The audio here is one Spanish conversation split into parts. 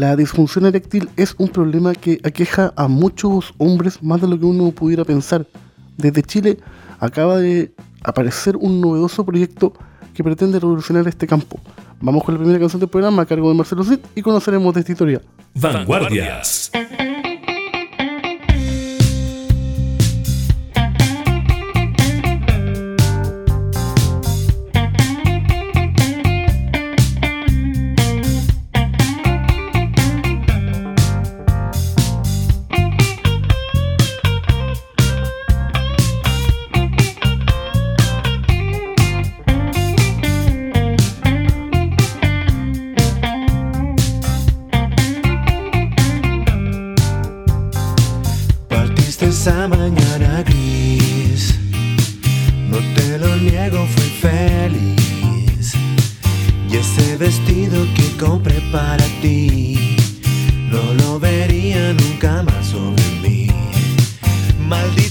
La disfunción eréctil es un problema que aqueja a muchos hombres más de lo que uno pudiera pensar. Desde Chile acaba de aparecer un novedoso proyecto que pretende revolucionar este campo. Vamos con la primera canción del programa a cargo de Marcelo Cid y conoceremos de esta historia. Vanguardias. Vanguardias. esa mañana gris. No te lo niego, fui feliz. Y ese vestido que compré para ti, no lo vería nunca más sobre mí. Maldito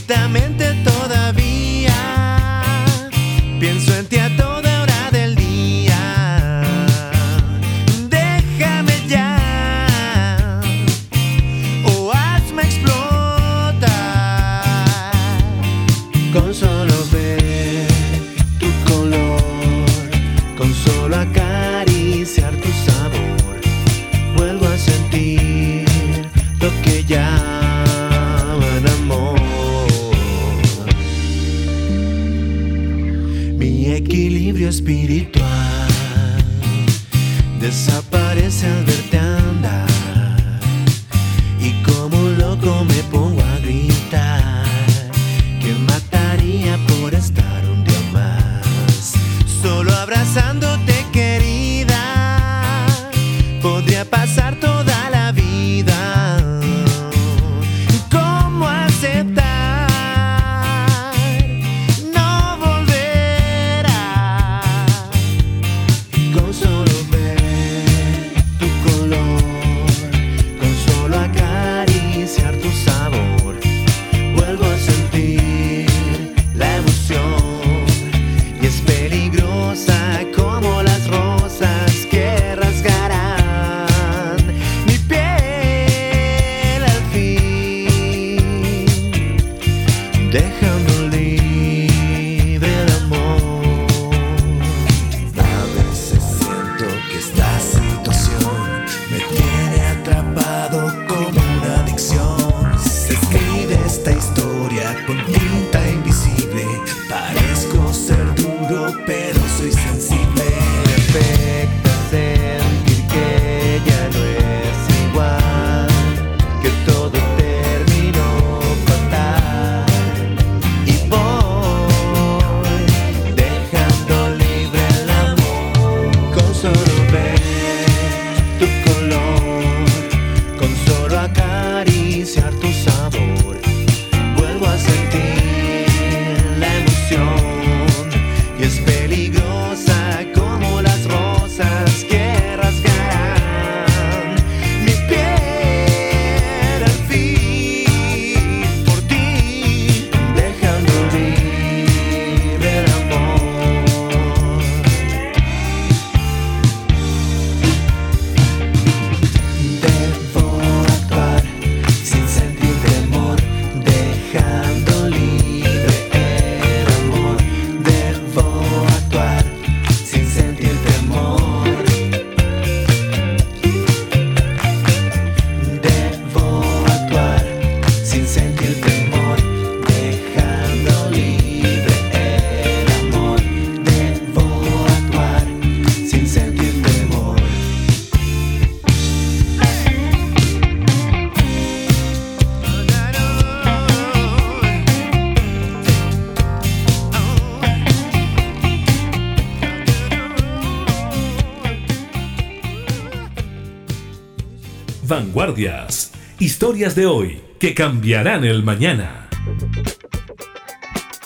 Historias de hoy que cambiarán el mañana.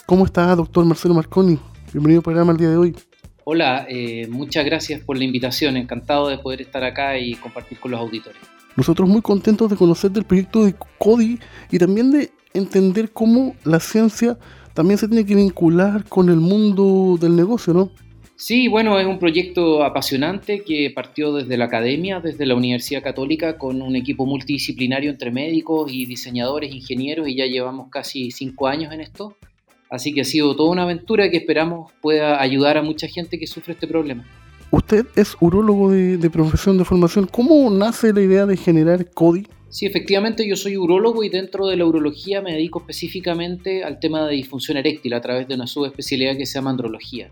¿Cómo está, doctor Marcelo Marconi? Bienvenido al programa el día de hoy. Hola, eh, muchas gracias por la invitación. Encantado de poder estar acá y compartir con los auditores. Nosotros muy contentos de conocer del proyecto de CODI y también de entender cómo la ciencia también se tiene que vincular con el mundo del negocio, ¿no? Sí, bueno, es un proyecto apasionante que partió desde la academia, desde la Universidad Católica, con un equipo multidisciplinario entre médicos y diseñadores, ingenieros, y ya llevamos casi cinco años en esto. Así que ha sido toda una aventura que esperamos pueda ayudar a mucha gente que sufre este problema. Usted es urólogo de, profesión de formación. ¿Cómo nace la idea de generar CODI? Sí, efectivamente yo soy urólogo y dentro de la urología me dedico específicamente al tema de disfunción eréctil a través de una subespecialidad que se llama andrología.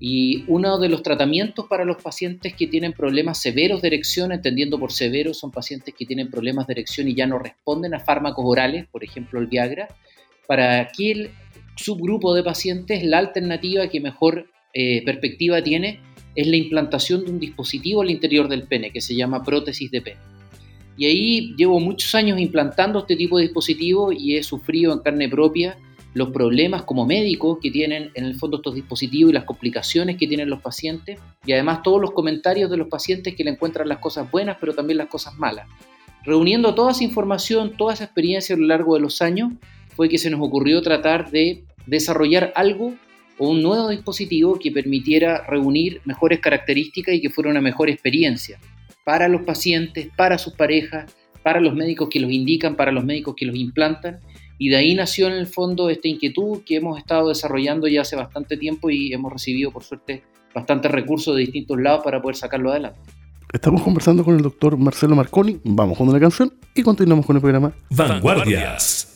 Y uno de los tratamientos para los pacientes que tienen problemas severos de erección, entendiendo por severos, son pacientes que tienen problemas de erección y ya no responden a fármacos orales, por ejemplo el Viagra. Para aquel subgrupo de pacientes, la alternativa que mejor eh, perspectiva tiene es la implantación de un dispositivo al interior del pene que se llama prótesis de pene. Y ahí llevo muchos años implantando este tipo de dispositivo y he sufrido en carne propia los problemas como médico que tienen en el fondo estos dispositivos y las complicaciones que tienen los pacientes y además todos los comentarios de los pacientes que le encuentran las cosas buenas pero también las cosas malas. Reuniendo toda esa información, toda esa experiencia a lo largo de los años, fue que se nos ocurrió tratar de desarrollar algo o un nuevo dispositivo que permitiera reunir mejores características y que fuera una mejor experiencia para los pacientes, para sus parejas, para los médicos que los indican, para los médicos que los implantan. Y de ahí nació en el fondo esta inquietud que hemos estado desarrollando ya hace bastante tiempo y hemos recibido, por suerte, bastantes recursos de distintos lados para poder sacarlo adelante. Estamos conversando con el doctor Marcelo Marconi, vamos con una canción y continuamos con el programa Vanguardias.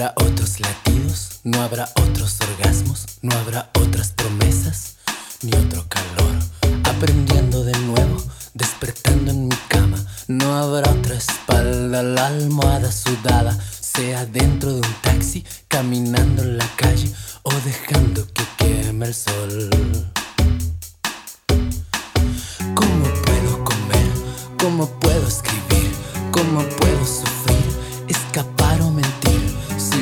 No habrá otros latidos, no habrá otros orgasmos, no habrá otras promesas, ni otro calor. Aprendiendo de nuevo, despertando en mi cama, no habrá otra espalda, la almohada sudada, sea dentro de un taxi, caminando en la calle o dejando que queme el sol. ¿Cómo puedo comer? ¿Cómo puedo escribir? ¿Cómo puedo sufrir? Escapar o mentir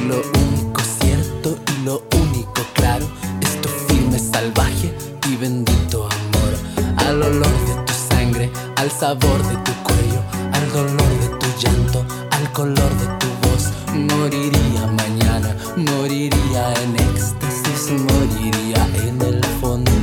lo único cierto y lo único claro es tu firme salvaje y bendito amor. Al olor de tu sangre, al sabor de tu cuello, al dolor de tu llanto, al color de tu voz. Moriría mañana, moriría en éxtasis, moriría en el fondo.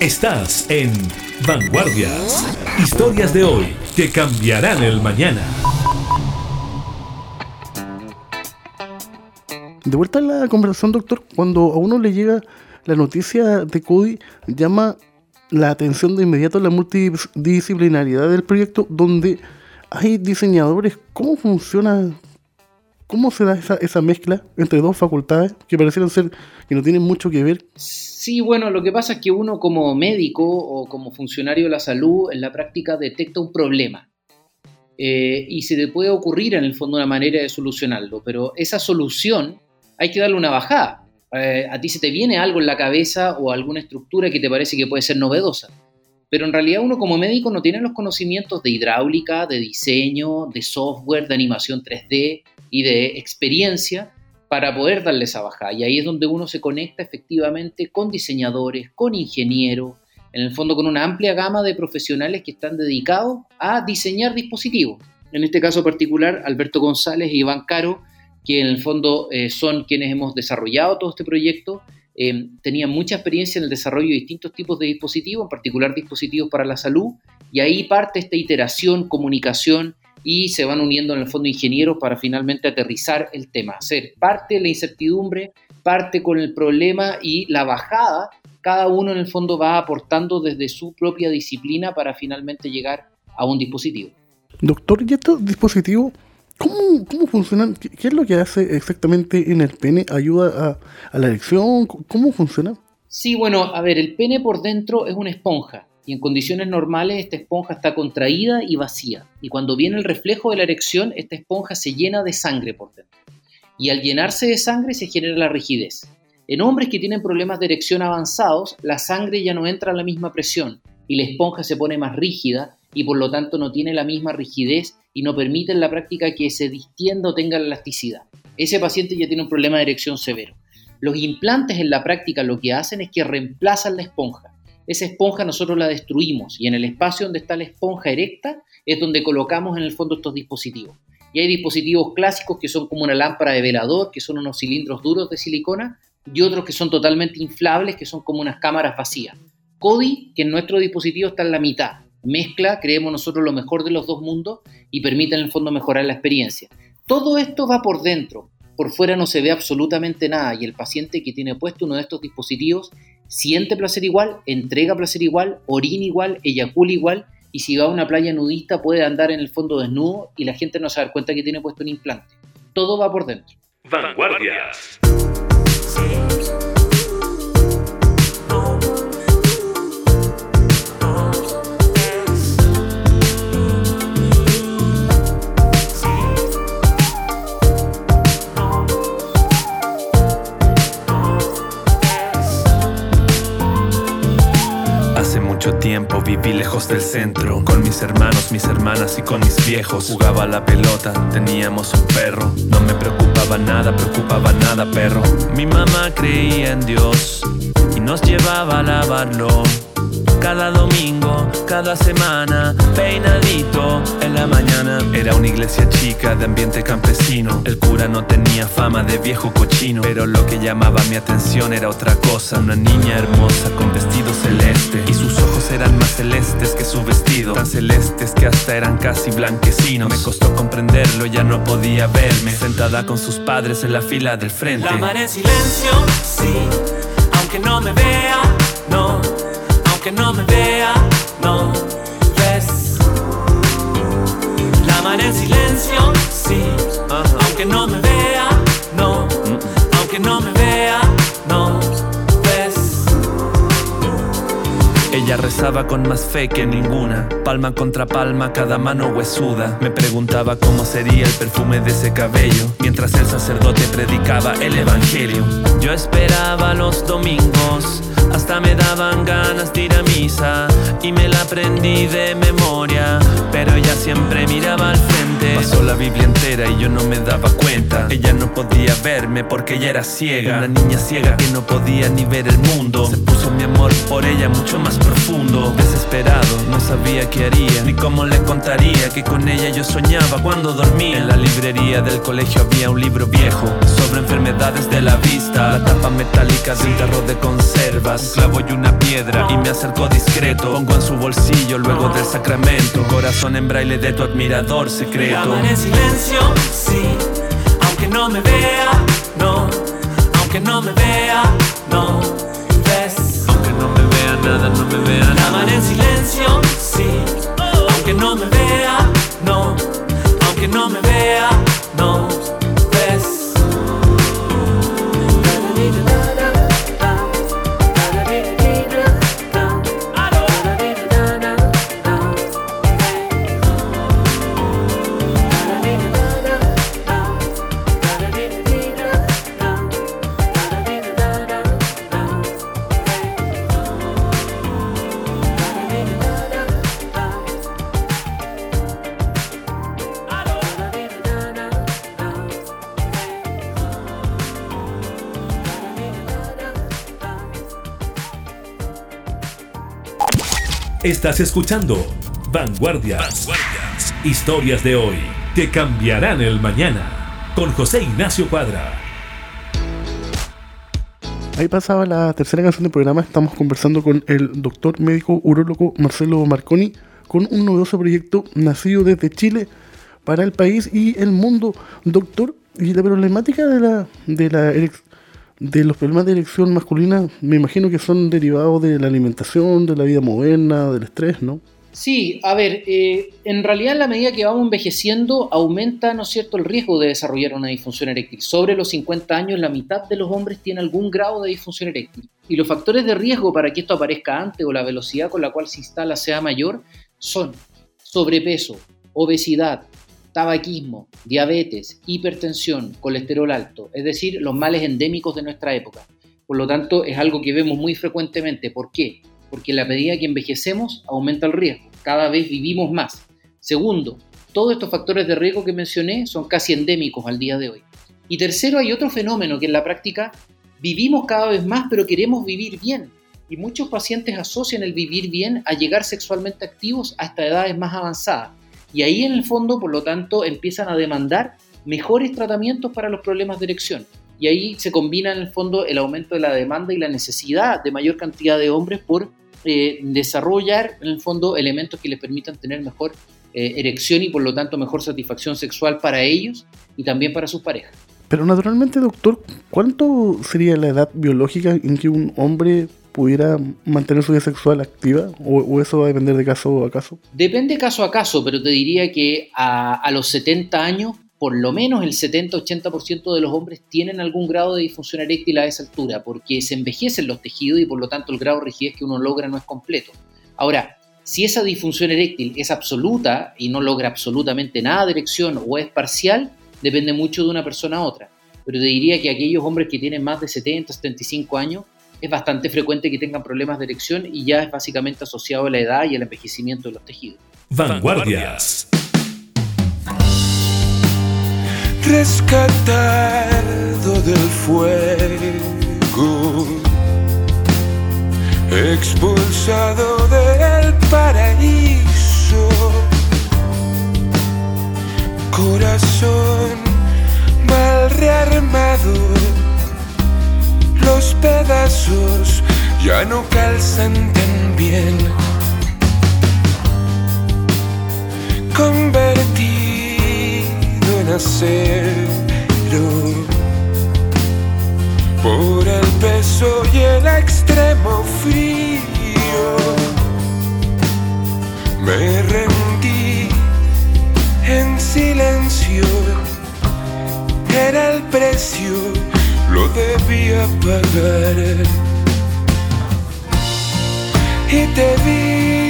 Estás en Vanguardias. Historias de hoy que cambiarán el mañana. De vuelta a la conversación, doctor, cuando a uno le llega la noticia de CODI, llama la atención de inmediato la multidisciplinariedad del proyecto, donde hay diseñadores. ¿Cómo funciona? ¿Cómo se da esa, esa mezcla entre dos facultades que parecieran ser que no tienen mucho que ver? Sí, bueno, lo que pasa es que uno como médico o como funcionario de la salud en la práctica detecta un problema. Eh, y se te puede ocurrir en el fondo una manera de solucionarlo, pero esa solución hay que darle una bajada. Eh, a ti se te viene algo en la cabeza o alguna estructura que te parece que puede ser novedosa. Pero en realidad uno como médico no tiene los conocimientos de hidráulica, de diseño, de software, de animación 3D y de experiencia para poder darle esa bajada. Y ahí es donde uno se conecta efectivamente con diseñadores, con ingenieros, en el fondo con una amplia gama de profesionales que están dedicados a diseñar dispositivos. En este caso particular, Alberto González y Iván Caro que en el fondo eh, son quienes hemos desarrollado todo este proyecto, eh, tenían mucha experiencia en el desarrollo de distintos tipos de dispositivos, en particular dispositivos para la salud, y ahí parte esta iteración, comunicación, y se van uniendo en el fondo ingenieros para finalmente aterrizar el tema, hacer parte de la incertidumbre, parte con el problema y la bajada, cada uno en el fondo va aportando desde su propia disciplina para finalmente llegar a un dispositivo. Doctor, ¿y estos dispositivos ¿Cómo, cómo funcionan? ¿Qué, es lo que hace exactamente en el pene? ¿Ayuda a, la erección? ¿Cómo funciona? Sí, bueno, a ver, el pene por dentro es una esponja y en condiciones normales esta esponja está contraída y vacía. Y cuando viene el reflejo de la erección, esta esponja se llena de sangre por dentro. Y al llenarse de sangre se genera la rigidez. En hombres que tienen problemas de erección avanzados, la sangre ya no entra a la misma presión y la esponja se pone más rígida y por lo tanto no tiene la misma rigidez y no permite en la práctica que se distienda o tenga elasticidad. Ese paciente ya tiene un problema de erección severo. Los implantes en la práctica lo que hacen es que reemplazan la esponja. Esa esponja nosotros la destruimos y en el espacio donde está la esponja erecta es donde colocamos en el fondo estos dispositivos. Y hay dispositivos clásicos que son como una lámpara de velador, que son unos cilindros duros de silicona, y otros que son totalmente inflables, que son como unas cámaras vacías. CODI, que en nuestro dispositivo está en la mitad, mezcla, creemos nosotros, lo mejor de los dos mundos y permite en el fondo mejorar la experiencia. Todo esto va por dentro, por fuera no se ve absolutamente nada y el paciente que tiene puesto uno de estos dispositivos siente placer igual, entrega placer igual, orina igual, eyacula igual y si va a una playa nudista puede andar en el fondo desnudo y la gente no se da cuenta que tiene puesto un implante. Todo va por dentro. Vanguardias. Tiempo viví lejos del centro Con mis hermanos, mis hermanas y con mis viejos Jugaba la pelota, teníamos un perro No me preocupaba nada, preocupaba nada perro Mi mamá creía en Dios Y nos llevaba a lavarlo cada domingo, cada semana, peinadito en la mañana. Era una iglesia chica de ambiente campesino. El cura no tenía fama de viejo cochino, pero lo que llamaba mi atención era otra cosa. Una niña hermosa con vestido celeste y sus ojos eran más celestes que su vestido, tan celestes que hasta eran casi blanquecinos. Me costó comprenderlo, ya no podía verme. Sentada con sus padres en la fila del frente. La mar en silencio, sí, aunque no me vea, no. Que no me vea, no. Ves. La mar en silencio, sí, aunque no me vea, no, aunque no me vea, Ella rezaba con más fe que ninguna, palma contra palma, cada mano huesuda. Me preguntaba cómo sería el perfume de ese cabello, mientras el sacerdote predicaba el evangelio. Yo esperaba los domingos hasta me daban ganas de ir a misa y me la aprendí de memoria, pero ella siempre miraba al frente. Pasó la Biblia entera y yo no me daba cuenta. Ella no podía verme porque ella era ciega, una niña ciega que no podía ni ver el mundo. Se puso mi amor por ella mucho más profundo. Desesperado, no sabía qué haría, ni cómo le contaría que con ella yo soñaba cuando dormía. En la librería del colegio había un libro viejo sobre enfermedades de la vista. La tapa metálica de un tarro de conservas, un clavo y una piedra. Y me acercó discreto, pongo en su bolsillo luego del sacramento. Corazón en braille de tu admirador secreto. en silencio, sí, aunque no me vea, no, aunque no me vea, no, ves. Aunque no me vea nada, no me vea nada. en silencio, sí, aunque no me vea, no, aunque no me vea, no, Estás escuchando Vanguardias. Historias de hoy que cambiarán el mañana. Con José Ignacio Cuadra. Ahí pasaba la tercera canción del programa. Estamos conversando con el doctor médico urólogo Marcelo Marconi con un novedoso proyecto nacido desde Chile para el país y el mundo. Doctor, y la problemática de la, de la de los problemas de erección masculina, me imagino que son derivados de la alimentación, de la vida moderna, del estrés, ¿no? Sí, a ver, eh, en realidad en la medida que vamos envejeciendo aumenta, ¿no es cierto?, el riesgo de desarrollar una disfunción eréctil. Sobre los 50 años, la mitad de los hombres tiene algún grado de disfunción eréctil. Y los factores de riesgo para que esto aparezca antes o la velocidad con la cual se instala sea mayor son sobrepeso, obesidad, tabaquismo, diabetes, hipertensión, colesterol alto, es decir, los males endémicos de nuestra época. Por lo tanto, es algo que vemos muy frecuentemente. ¿Por qué? Porque la medida que envejecemos aumenta el riesgo, cada vez vivimos más. Segundo, todos estos factores de riesgo que mencioné son casi endémicos al día de hoy. Y tercero, hay otro fenómeno que en la práctica vivimos cada vez más, pero queremos vivir bien. Y muchos pacientes asocian el vivir bien a llegar sexualmente activos hasta edades más avanzadas. Y ahí en el fondo, por lo tanto, empiezan a demandar mejores tratamientos para los problemas de erección. Y ahí se combina en el fondo el aumento de la demanda y la necesidad de mayor cantidad de hombres por eh, desarrollar en el fondo elementos que les permitan tener mejor eh, erección y por lo tanto mejor satisfacción sexual para ellos y también para sus parejas. Pero naturalmente, doctor, ¿cuánto sería la edad biológica en que un hombre pudiera mantener su vida sexual activa? ¿O, eso va a depender de caso a caso? Depende caso a caso, pero te diría que a, a los 70 años, por lo menos el 70-80% de los hombres tienen algún grado de disfunción eréctil a esa altura, porque se envejecen los tejidos y por lo tanto el grado de rigidez que uno logra no es completo. Ahora, si esa disfunción eréctil es absoluta y no logra absolutamente nada de erección o es parcial, depende mucho de una persona a otra. Pero te diría que aquellos hombres que tienen más de 70, 75 años es bastante frecuente que tengan problemas de erección y ya es básicamente asociado a la edad y al envejecimiento de los tejidos. Vanguardias. Rescatado del fuego, expulsado del paraíso, corazón mal rearmado los pedazos ya no calzan tan bien. Convertido en acero por el peso y el extremo frío, me rendí en silencio. Era el precio lo debía pagar. Y te vi.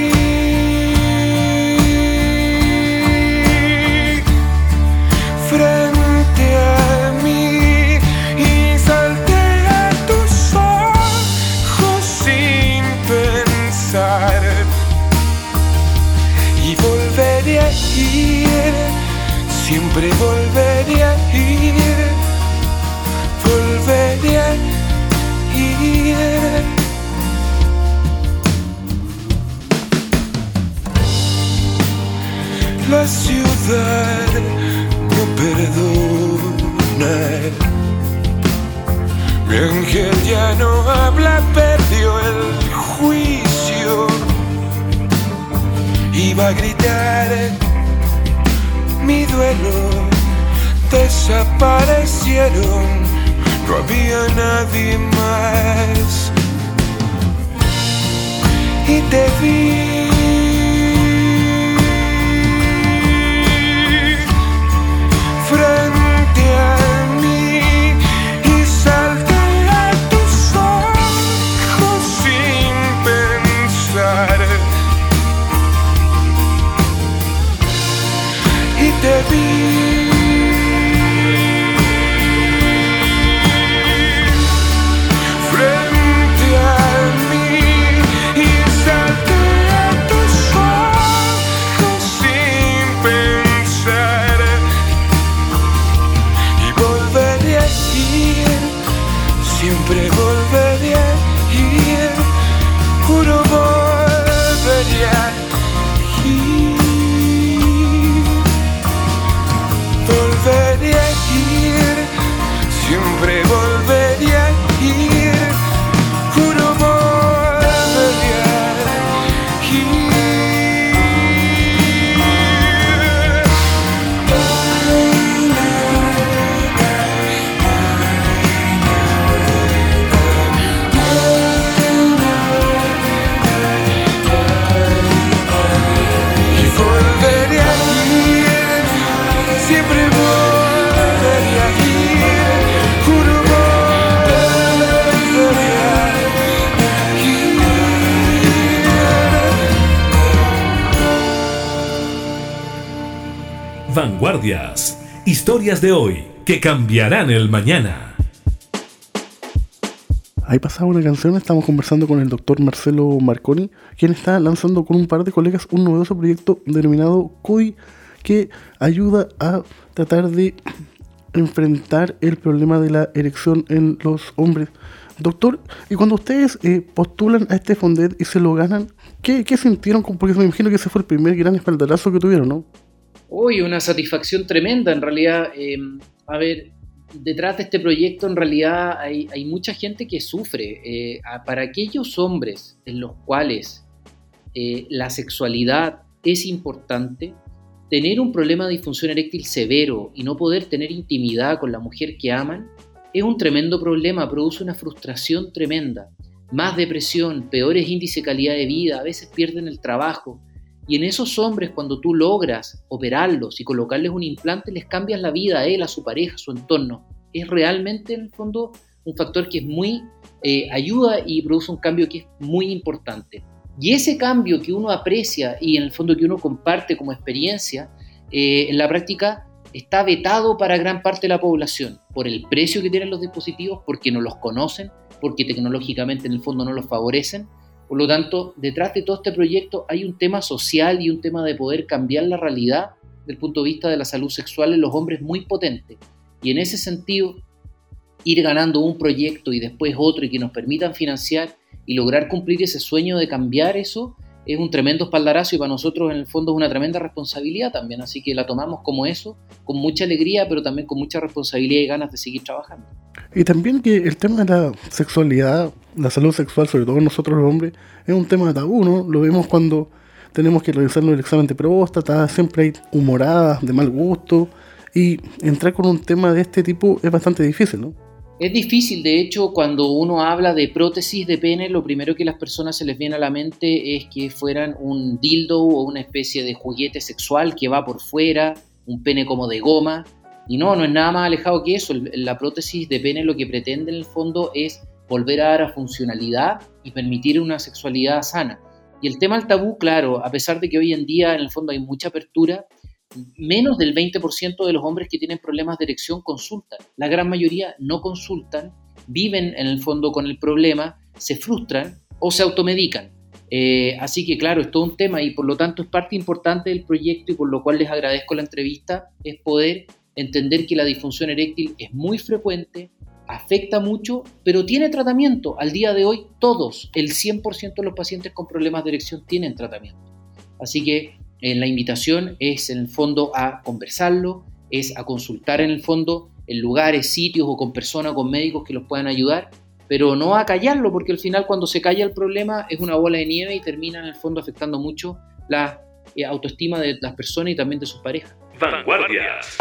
De hoy que cambiarán el mañana. Ahí pasaba una canción, estamos conversando con el doctor Marcelo Marconi, quien está lanzando con un par de colegas un novedoso proyecto denominado COI, que ayuda a tratar de enfrentar el problema de la erección en los hombres. Doctor, y cuando ustedes eh, postulan a este Fondet y se lo ganan, ¿qué, qué sintieron? Porque me imagino que ese fue el primer gran espaldarazo que tuvieron, ¿no? Uy, una satisfacción tremenda en realidad. eh, a ver, detrás de este proyecto en realidad hay, mucha gente que sufre. Eh, para aquellos hombres en los cuales eh, la sexualidad es importante, tener un problema de disfunción eréctil severo y no poder tener intimidad con la mujer que aman es un tremendo problema, produce una frustración tremenda. Más depresión, peores índices de calidad de vida, a veces pierden el trabajo. Y en esos hombres, cuando tú logras operarlos y colocarles un implante, les cambias la vida a él, a su pareja, a su entorno. Es realmente, en el fondo, un factor que es muy eh, ayuda y produce un cambio que es muy importante. Y ese cambio que uno aprecia y en el fondo que uno comparte como experiencia, eh, en la práctica está vetado para gran parte de la población por el precio que tienen los dispositivos, porque no los conocen, porque tecnológicamente en el fondo no los favorecen. Por lo tanto, detrás de todo este proyecto hay un tema social y un tema de poder cambiar la realidad desde el punto de vista de la salud sexual en los hombres muy potente. Y en ese sentido, ir ganando un proyecto y después otro y que nos permitan financiar y lograr cumplir ese sueño de cambiar eso es un tremendo espaldarazo y para nosotros en el fondo es una tremenda responsabilidad también, así que la tomamos como eso, con mucha alegría, pero también con mucha responsabilidad y ganas de seguir trabajando. Y también que el tema de la sexualidad, la salud sexual, sobre todo nosotros los hombres, es un tema tabú, ¿no? Lo vemos cuando tenemos que realizarnos el examen de próstata, siempre hay humoradas de mal gusto, y entrar con un tema de este tipo es bastante difícil, ¿no? Es difícil, de hecho, cuando uno habla de prótesis de pene, lo primero que las personas se les viene a la mente es que fueran un dildo o una especie de juguete sexual que va por fuera, un pene como de goma. Y no, no es nada más alejado que eso. La prótesis de pene lo que pretende en el fondo es volver a dar a funcionalidad y permitir una sexualidad sana. Y el tema del tabú, claro, a pesar de que hoy en día en el fondo hay mucha apertura, menos del 20% de los hombres que tienen problemas de erección consultan. La gran mayoría no consultan, viven en el fondo con el problema, se frustran o se automedican. Eh, así que claro, es todo un tema y por lo tanto es parte importante del proyecto y por lo cual les agradezco la entrevista, es poder entender que la disfunción eréctil es muy frecuente, afecta mucho, pero tiene tratamiento. Al día de hoy todos, el 100% de los pacientes con problemas de erección tienen tratamiento. Así que eh, la invitación es en el fondo a conversarlo, es a consultar en el fondo en lugares, sitios o con personas con médicos que los puedan ayudar, pero no a callarlo, porque al final cuando se calla el problema es una bola de nieve y termina en el fondo afectando mucho la eh, autoestima de las personas y también de sus parejas. Vanguardias.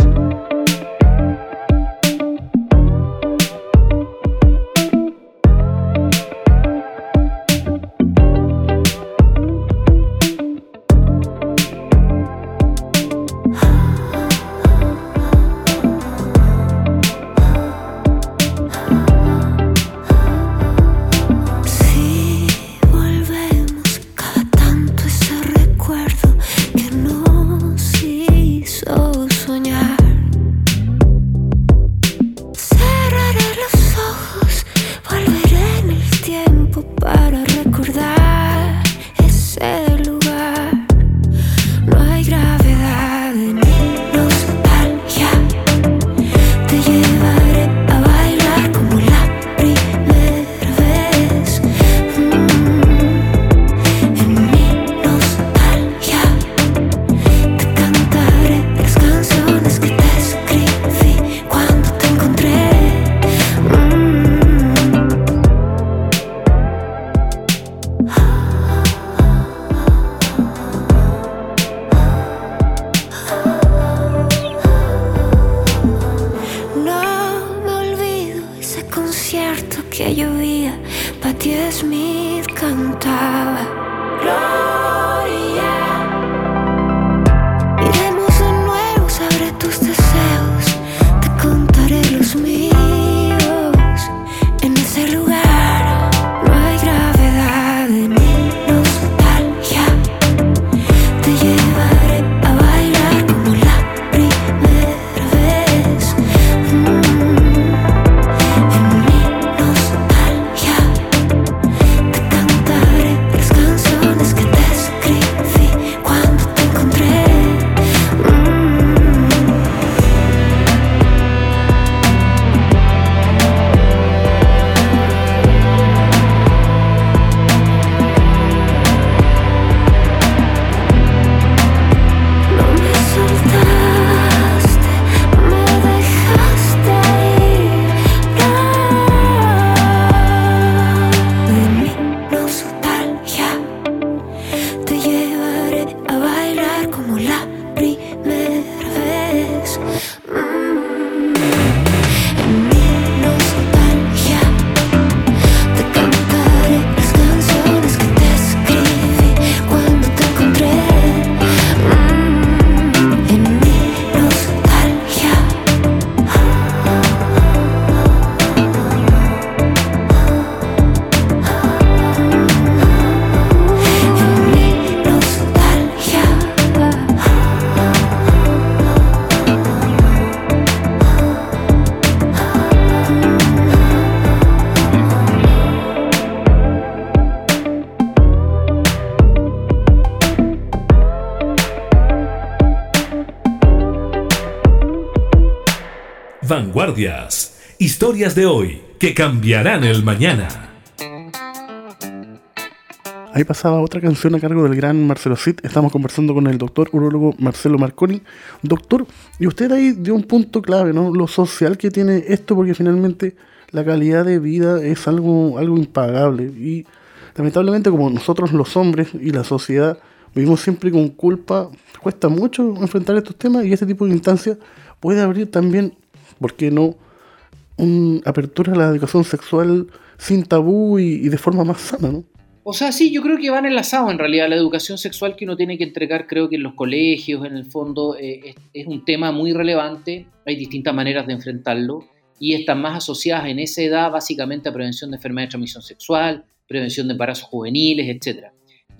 Historias de hoy que cambiarán el mañana. Ahí pasaba otra canción a cargo del gran Marcelo Cid. Estamos conversando con el doctor urólogo Marcelo Marconi. Doctor, y usted ahí dio un punto clave, ¿no? Lo social que tiene esto, porque finalmente la calidad de vida es algo, algo impagable. Y lamentablemente, como nosotros los hombres y la sociedad vivimos siempre con culpa, cuesta mucho enfrentar estos temas y este tipo de instancias puede abrir también, ¿por qué no? una apertura a la educación sexual sin tabú y, de forma más sana, ¿no? O sea, sí, yo creo que van enlazados en realidad. La educación sexual que uno tiene que entregar, creo que en los colegios, en el fondo, eh, es, es un tema muy relevante. Hay distintas maneras de enfrentarlo y están más asociadas en esa edad básicamente a prevención de enfermedades de transmisión sexual, prevención de embarazos juveniles, etc.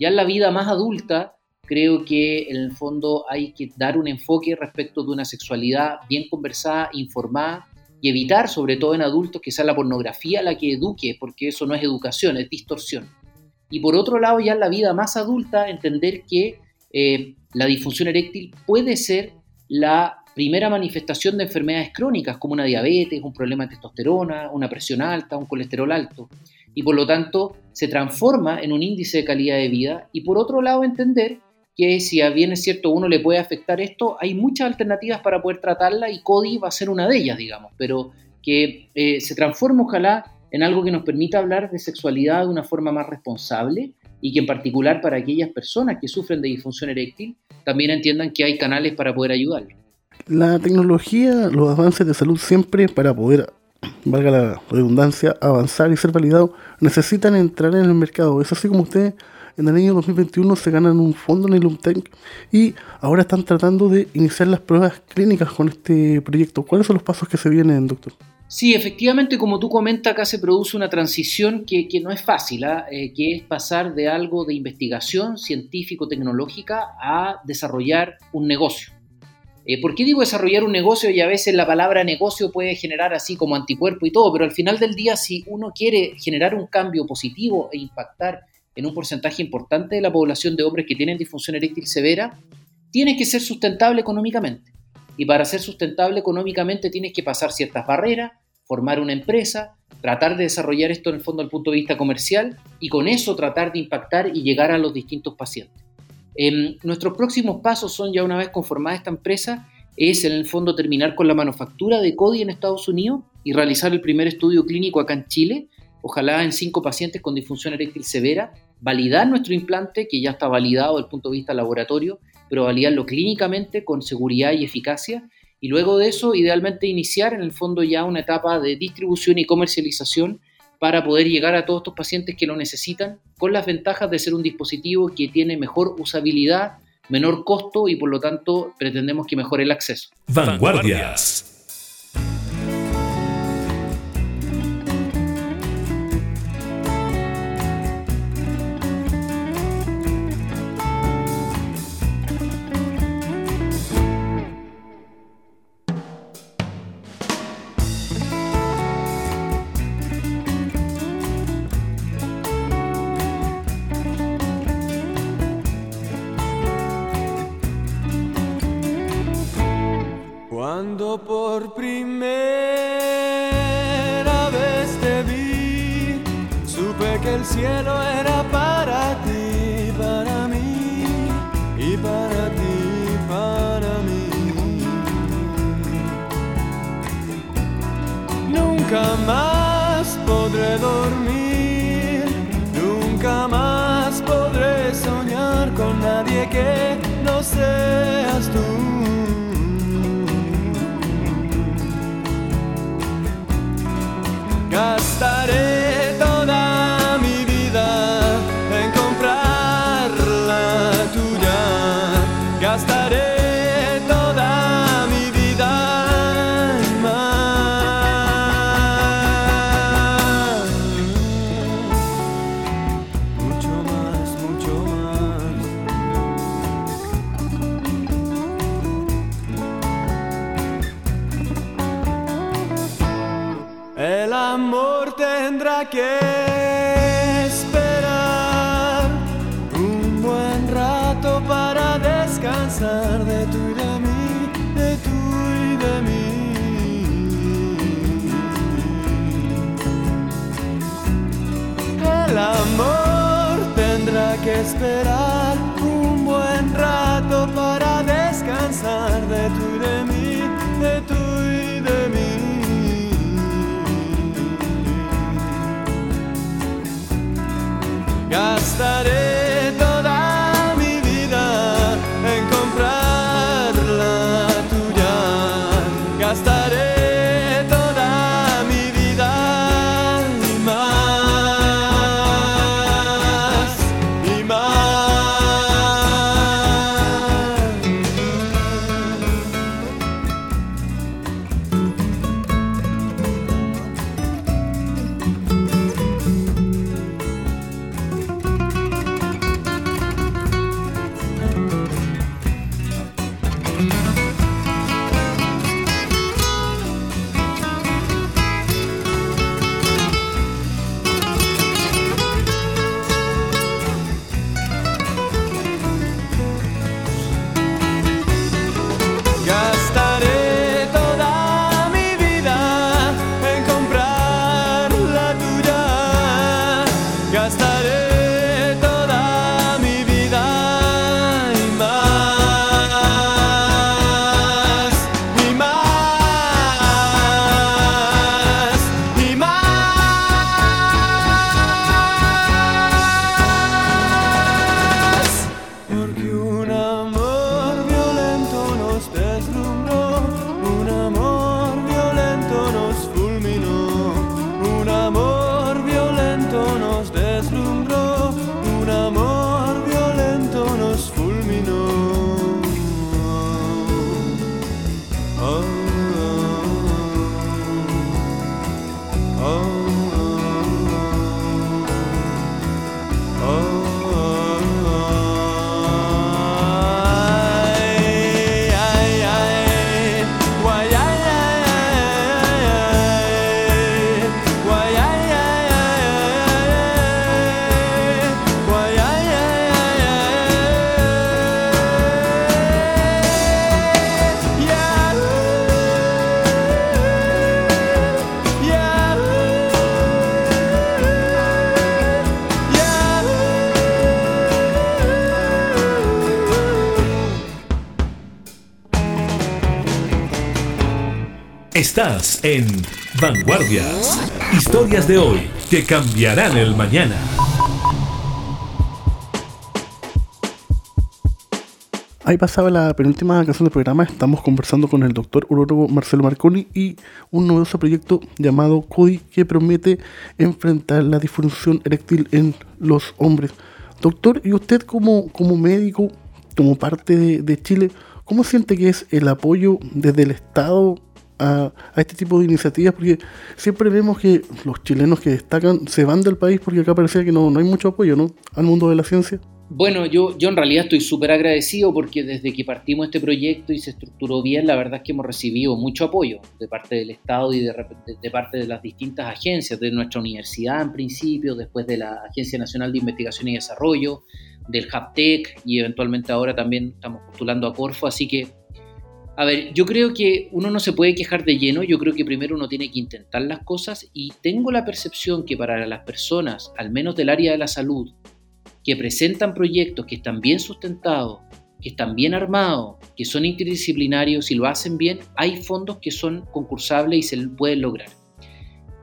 Ya en la vida más adulta, creo que en el fondo hay que dar un enfoque respecto de una sexualidad bien conversada, informada y evitar, sobre todo en adultos, que sea la pornografía la que eduque, porque eso no es educación, es distorsión. Y por otro lado, ya en la vida más adulta, entender que eh, la disfunción eréctil puede ser la primera manifestación de enfermedades crónicas, como una diabetes, un problema de testosterona, una presión alta, un colesterol alto. Y por lo tanto, se transforma en un índice de calidad de vida. Y por otro lado, entender que si bien es cierto uno le puede afectar esto, hay muchas alternativas para poder tratarla y CODI va a ser una de ellas, digamos, pero que eh, se transforme ojalá en algo que nos permita hablar de sexualidad de una forma más responsable y que en particular para aquellas personas que sufren de disfunción eréctil también entiendan que hay canales para poder ayudarlos. La tecnología, los avances de salud siempre para poder, valga la redundancia, avanzar y ser validado, necesitan entrar en el mercado. Es así como ustedes en el año 2021 se ganan un fondo en el UMTEC y ahora están tratando de iniciar las pruebas clínicas con este proyecto. ¿Cuáles son los pasos que se vienen, doctor? Sí, efectivamente, como tú comentas, acá se produce una transición que, no es fácil, ¿ah? eh, que es pasar de algo de investigación científico-tecnológica a desarrollar un negocio. Eh, ¿Por qué digo desarrollar un negocio? Y a veces la palabra negocio puede generar así como anticuerpo y todo, pero al final del día, si uno quiere generar un cambio positivo e impactar en un porcentaje importante de la población de hombres que tienen disfunción eréctil severa, tiene que ser sustentable económicamente. Y para ser sustentable económicamente tienes que pasar ciertas barreras, formar una empresa, tratar de desarrollar esto en el fondo desde el punto de vista comercial y con eso tratar de impactar y llegar a los distintos pacientes. Em, nuestros próximos pasos son ya una vez conformada esta empresa, es en el fondo terminar con la manufactura de CODI en Estados Unidos y realizar el primer estudio clínico acá en Chile, ojalá en cinco pacientes con disfunción eréctil severa, validar nuestro implante, que ya está validado desde el punto de vista laboratorio, pero validarlo clínicamente con seguridad y eficacia. Y luego de eso, idealmente iniciar en el fondo ya una etapa de distribución y comercialización para poder llegar a todos estos pacientes que lo necesitan, con las ventajas de ser un dispositivo que tiene mejor usabilidad, menor costo y por lo tanto pretendemos que mejore el acceso. Vanguardias. Amor tendrá que Estás en Vanguardias. Historias de hoy que cambiarán el mañana. Ahí pasaba la penúltima canción del programa. Estamos conversando con el doctor urólogo Marcelo Marconi y un novedoso proyecto llamado CODI que promete enfrentar la disfunción eréctil en los hombres. Doctor, y usted como, como médico, como parte de, de Chile, ¿cómo siente que es el apoyo desde el Estado a, este tipo de iniciativas porque siempre vemos que los chilenos que destacan se van del país porque acá parecía que no, no hay mucho apoyo ¿no? al mundo de la ciencia. Bueno, yo, yo en realidad estoy súper agradecido porque desde que partimos este proyecto y se estructuró bien, la verdad es que hemos recibido mucho apoyo de parte del Estado y de, de, parte de las distintas agencias, de nuestra universidad en principio, después de la Agencia Nacional de Investigación y Desarrollo, del HAPTEC y eventualmente ahora también estamos postulando a Corfo, así que a ver, yo creo que uno no se puede quejar de lleno, yo creo que primero uno tiene que intentar las cosas y tengo la percepción que para las personas, al menos del área de la salud, que presentan proyectos que están bien sustentados, que están bien armados, que son interdisciplinarios y lo hacen bien, hay fondos que son concursables y se pueden lograr.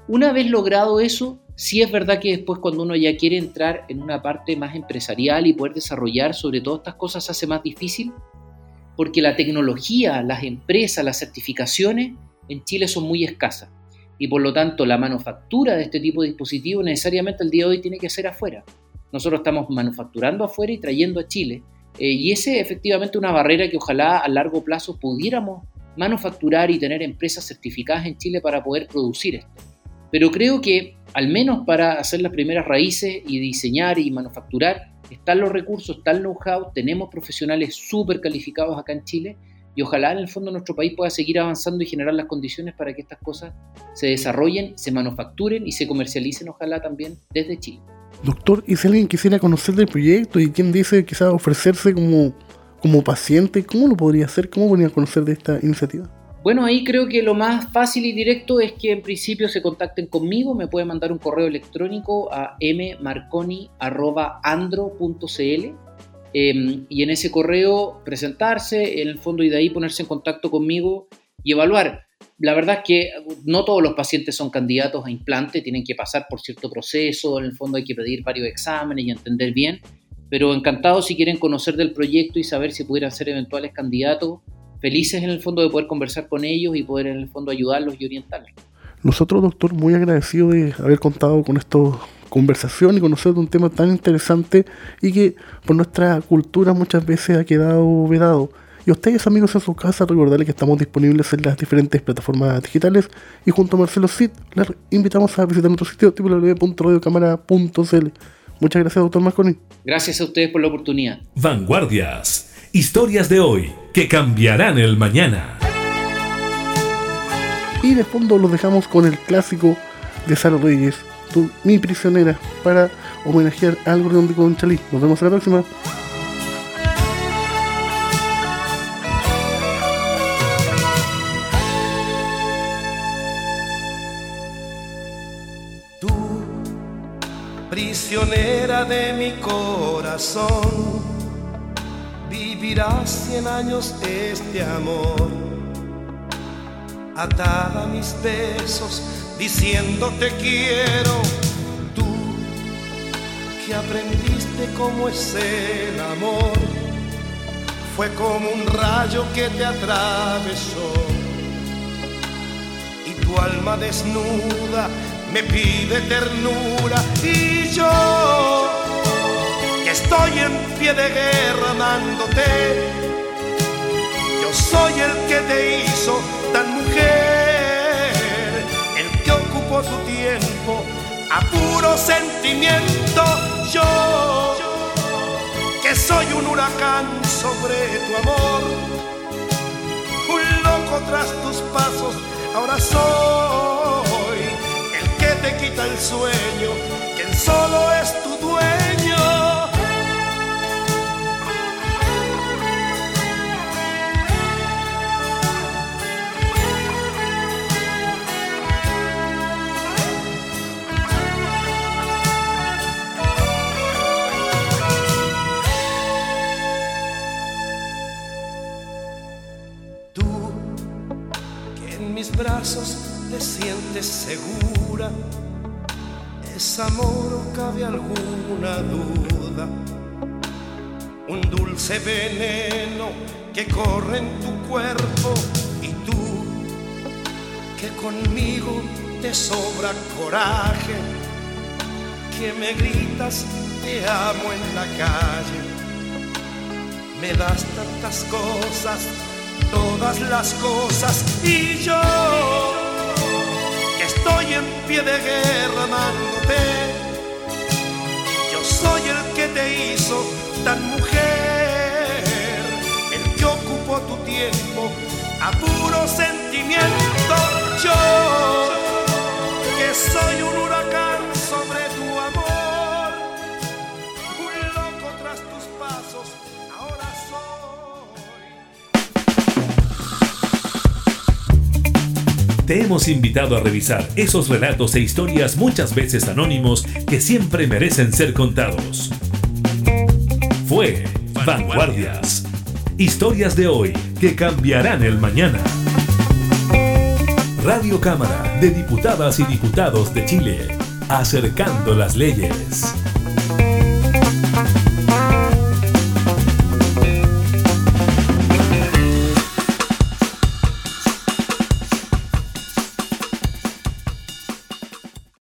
Una vez logrado eso, sí es verdad que después cuando uno ya quiere entrar en una parte más empresarial y poder desarrollar sobre todas estas cosas hace más difícil porque la tecnología, las empresas, las certificaciones en Chile son muy escasas. Y por lo tanto, la manufactura de este tipo de dispositivos necesariamente el día de hoy tiene que ser afuera. Nosotros estamos manufacturando afuera y trayendo a Chile. Eh, y ese es efectivamente una barrera que ojalá a largo plazo pudiéramos manufacturar y tener empresas certificadas en Chile para poder producir esto. Pero creo que, al menos para hacer las primeras raíces y diseñar y manufacturar, están los recursos, está el know-how, tenemos profesionales súper calificados acá en Chile y ojalá en el fondo nuestro país pueda seguir avanzando y generar las condiciones para que estas cosas se desarrollen, se manufacturen y se comercialicen, ojalá también desde Chile. Doctor, y si alguien quisiera conocer del proyecto y quien dice quizás ofrecerse como, como paciente, ¿cómo lo podría hacer? ¿Cómo podría conocer de esta iniciativa? Bueno, ahí creo que lo más fácil y directo es que en principio se contacten conmigo, me pueden mandar un correo electrónico a mmarconi.andro.cl em, y en ese correo presentarse, en el fondo y de ahí ponerse en contacto conmigo y evaluar. La verdad es que no todos los pacientes son candidatos a implante, tienen que pasar por cierto proceso, en el fondo hay que pedir varios exámenes y entender bien, pero encantado si quieren conocer del proyecto y saber si pudieran ser eventuales candidatos felices en el fondo de poder conversar con ellos y poder en el fondo ayudarlos y orientarlos. Nosotros, doctor, muy agradecidos de haber contado con esta conversación y conocer de un tema tan interesante y que por nuestra cultura muchas veces ha quedado vedado. Y a ustedes, amigos, en su casa, recordarles que estamos disponibles en las diferentes plataformas digitales y junto a Marcelo Cid, les invitamos a visitar nuestro sitio www.radiocámara.cl. Muchas gracias, doctor Marconi. Gracias a ustedes por la oportunidad. Vanguardias Historias de hoy que cambiarán el mañana. Y de fondo los dejamos con el clásico de Sara Reyes, tu, Mi prisionera, para homenajear al gordón de Conchalí. Nos vemos la próxima. Tú, prisionera de mi corazón vivirá cien años este amor. Atada mis besos, diciendo te quiero, tú que aprendiste cómo es el amor, fue como un rayo que te atravesó. Y tu alma desnuda me pide ternura y yo estoy en pie de guerra amándote. Yo soy el que te hizo tan mujer, el que ocupó tu tiempo puro sentimiento. Yo, que soy un huracán sobre tu amor, un loco tras tus pasos, ahora soy el que te quita el sueño, quien solo es tu dueño. Te sientes segura. ¿Es amor o cabe alguna duda? Un dulce veneno que corre en tu cuerpo y tú que conmigo te sobra coraje, que me gritas te amo en la calle, me das tantas cosas todas las cosas y yo que estoy en pie de guerra amándote. Yo soy el que te hizo tan mujer el que ocupó tu tiempo a puro sentimiento. Yo que soy un huracán Te hemos invitado a revisar esos relatos e historias muchas veces anónimos que siempre merecen ser contados. Fue Vanguardias. Historias de hoy que cambiarán el mañana. Radio Cámara de Diputadas y Diputados de Chile. Acercando las leyes.